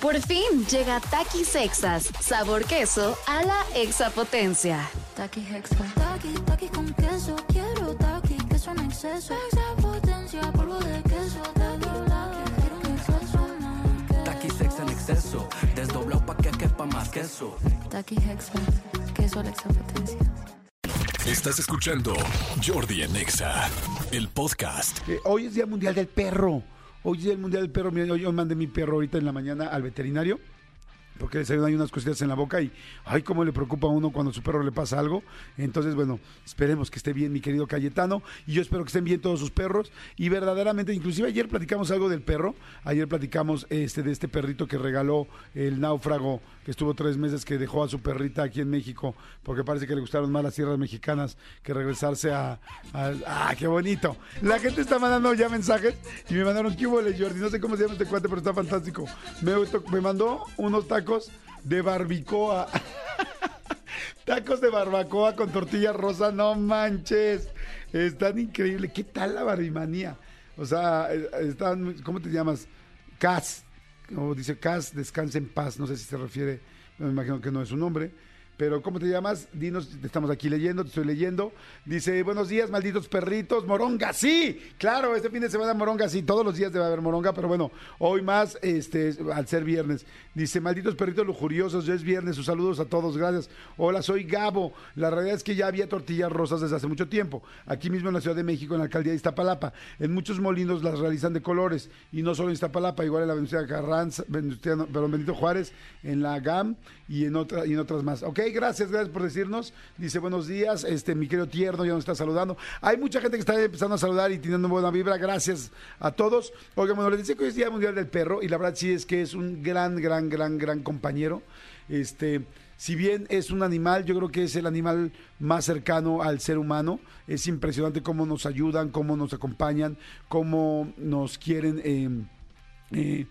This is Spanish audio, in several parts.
Por fin llega Takis Sexas, sabor queso a la exapotencia. Taki Hexa. Taki, taki con queso. Quiero taki, queso en exceso. Exapotencia, polvo de queso. Taki, taki, quiero un exceso más. Taki sex en exceso, desdoblado pa' que quepa más queso. Taki Hexa. Queso a la exapotencia. Estás escuchando Jordi en Exa, el podcast. Eh, hoy es Día Mundial del Perro. Hoy es Día Mundial del Perro. Mira, yo mandé mi perro ahorita en la mañana al veterinario. Porque le salieron ahí unas cositas en la boca y, ay, cómo le preocupa a uno cuando a su perro le pasa algo. Entonces, bueno, esperemos que esté bien mi querido Cayetano y yo espero que estén bien todos sus perros. Y verdaderamente, inclusive ayer platicamos algo del perro. Ayer platicamos este de este perrito que regaló el náufrago que estuvo tres meses, que dejó a su perrita aquí en México, porque parece que le gustaron más las tierras mexicanas que regresarse a... a- ¡Ah, qué bonito! La gente está mandando ya mensajes y me mandaron, ¿qué hubo, Jordi? No sé cómo se llama este cuate, pero está fantástico. Me, me mandó unos tacos de barbicoa. Tacos de barbacoa con tortilla rosa, no manches. Están increíbles. ¿Qué tal la barbimanía? O sea, eh, están, ¿cómo te llamas? Cas. Como dice Cas, descansa en paz. No sé si se refiere, me imagino que no es su nombre. Pero, ¿cómo te llamas? Dinos, te estamos aquí leyendo, te estoy leyendo. Dice, buenos días, malditos perritos. Moronga, sí. Claro, este fin de semana moronga, sí. Todos los días debe haber moronga, pero bueno, hoy más, este, al ser viernes. Dice, malditos perritos lujuriosos, ya es viernes. Sus saludos a todos, gracias. Hola, soy Gabo. La realidad es que ya había tortillas rosas desde hace mucho tiempo. Aquí mismo en la Ciudad de México, en la alcaldía de Iztapalapa. En muchos molinos las realizan de colores. Y no solo en Iztapalapa, igual en la Venustiano Carranza, Venustiano, perdón, Benito Juárez, en la GAM y en, otra, y en otras más. Ok, gracias, gracias por decirnos. Dice, buenos días, este, mi querido tierno ya nos está saludando. Hay mucha gente que está empezando a saludar y teniendo buena vibra. Gracias a todos. Oigan, bueno, les decía que hoy es Día Mundial del Perro y la verdad sí es que es un gran, gran, gran, gran compañero. Este, si bien es un animal, yo creo que es el animal más cercano al ser humano. Es impresionante cómo nos ayudan, cómo nos acompañan, cómo nos quieren. eh, eh,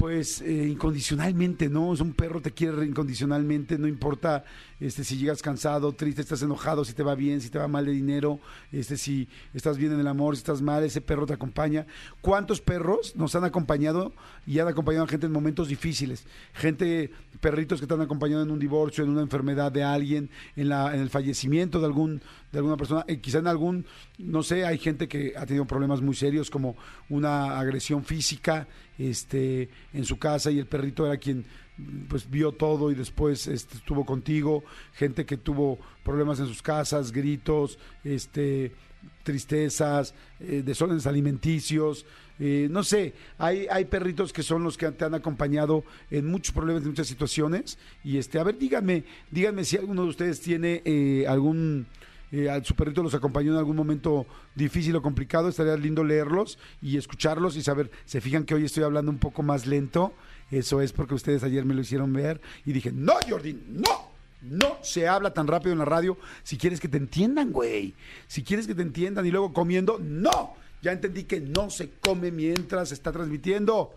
pues eh, incondicionalmente, ¿no? Es un perro te quiere incondicionalmente, no importa este si llegas cansado, triste, estás enojado, si te va bien, si te va mal de dinero, este si estás bien en el amor, si estás mal, ese perro te acompaña. ¿Cuántos perros nos han acompañado y han acompañado a gente en momentos difíciles? Gente, perritos que te han en un divorcio, en una enfermedad de alguien, en la en el fallecimiento de algún de alguna persona, eh, quizá en algún, no sé, hay gente que ha tenido problemas muy serios como una agresión física, este, en su casa y el perrito era quien pues vio todo y después este, estuvo contigo, gente que tuvo problemas en sus casas, gritos, este, tristezas, eh, desórdenes alimenticios, eh, no sé, hay, hay perritos que son los que te han acompañado en muchos problemas, en muchas situaciones, y este, a ver, díganme, díganme si alguno de ustedes tiene eh, algún eh, a su perrito los acompañó en algún momento difícil o complicado, estaría lindo leerlos y escucharlos y saber, se fijan que hoy estoy hablando un poco más lento, eso es porque ustedes ayer me lo hicieron ver y dije, no, Jordi, no. No se habla tan rápido en la radio si quieres que te entiendan, güey. Si quieres que te entiendan y luego comiendo, no. Ya entendí que no se come mientras se está transmitiendo.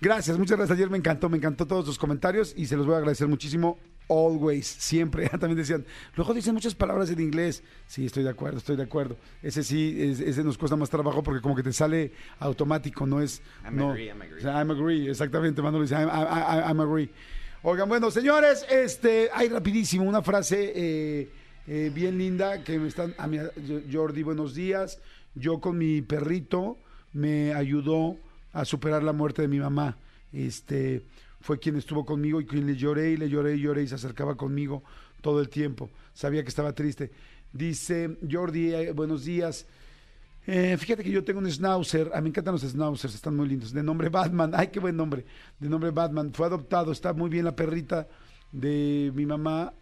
Gracias, muchas gracias. Ayer me encantó, me encantó todos sus comentarios y se los voy a agradecer muchísimo. Always, siempre. También decían, luego dicen muchas palabras en inglés. Sí, estoy de acuerdo, estoy de acuerdo. Ese sí, es- ese nos cuesta más trabajo porque como que te sale automático, no es. I'm no, agree, I'm agree. o sea, I'm agree, exactamente. Manolo dice, I'm, I- I- I'm agree. Oigan, bueno, señores, este, hay rapidísimo una frase eh, eh, bien linda que me están. A mi, Jordi, buenos días. Yo con mi perrito me ayudó a superar la muerte de mi mamá. Este fue quien estuvo conmigo y quien le lloré y le lloré y lloré y se acercaba conmigo todo el tiempo. Sabía que estaba triste. Dice Jordi, eh, buenos días. Eh, fíjate que yo tengo un schnauzer, a mí me encantan los schnauzers, están muy lindos, de nombre Batman, ay qué buen nombre, de nombre Batman, fue adoptado, está muy bien la perrita de mi mamá,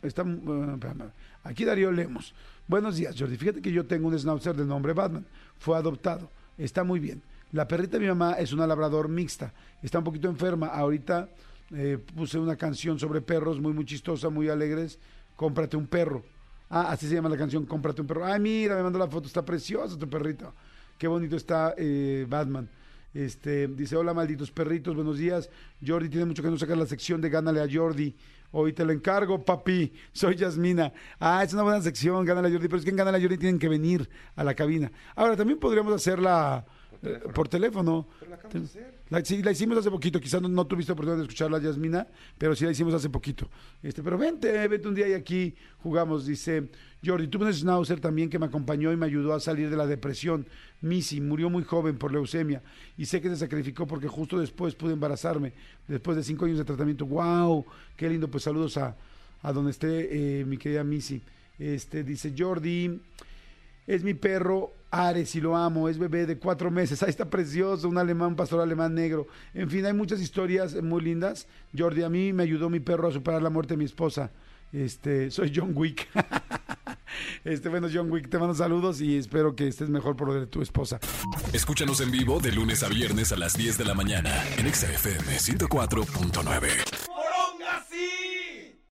está, espérame. aquí Darío Lemos, buenos días Jordi, fíjate que yo tengo un schnauzer de nombre Batman, fue adoptado, está muy bien, la perrita de mi mamá es una labrador mixta, está un poquito enferma, ahorita eh, puse una canción sobre perros muy muy chistosa, muy alegres, cómprate un perro, Ah, así se llama la canción, cómprate un perro. Ay, mira, me mandó la foto, está precioso tu perrito. Qué bonito está eh, Batman. Este, dice, hola malditos perritos, buenos días. Jordi tiene mucho que no sacar la sección de Gánale a Jordi. Hoy te lo encargo, papi. Soy Yasmina. Ah, es una buena sección, Gánale a Jordi, pero es que en Gánale a Jordi tienen que venir a la cabina. Ahora, también podríamos hacer la, Por teléfono. La, sí, la hicimos hace poquito, quizás no, no tuviste oportunidad de escucharla, Yasmina, pero sí la hicimos hace poquito. Este, pero vente, vente un día y aquí jugamos, dice Jordi. Tuve un schnauzer también que me acompañó y me ayudó a salir de la depresión. Missy murió muy joven por leucemia y sé que se sacrificó porque justo después pude embarazarme, después de cinco años de tratamiento. ¡Wow! Qué lindo, pues saludos a, a donde esté eh, mi querida Missy. Este, dice Jordi, es mi perro Ares y lo amo, es bebé de cuatro meses, ahí está precioso, un alemán, un pastor alemán negro. En fin, hay muchas historias muy lindas. Jordi, a mí me ayudó mi perro a superar la muerte de mi esposa. Este, soy John Wick. Este, bueno, John Wick, te mando saludos y espero que estés mejor por lo de tu esposa. Escúchanos en vivo de lunes a viernes a las 10 de la mañana en Exa FM 104.9.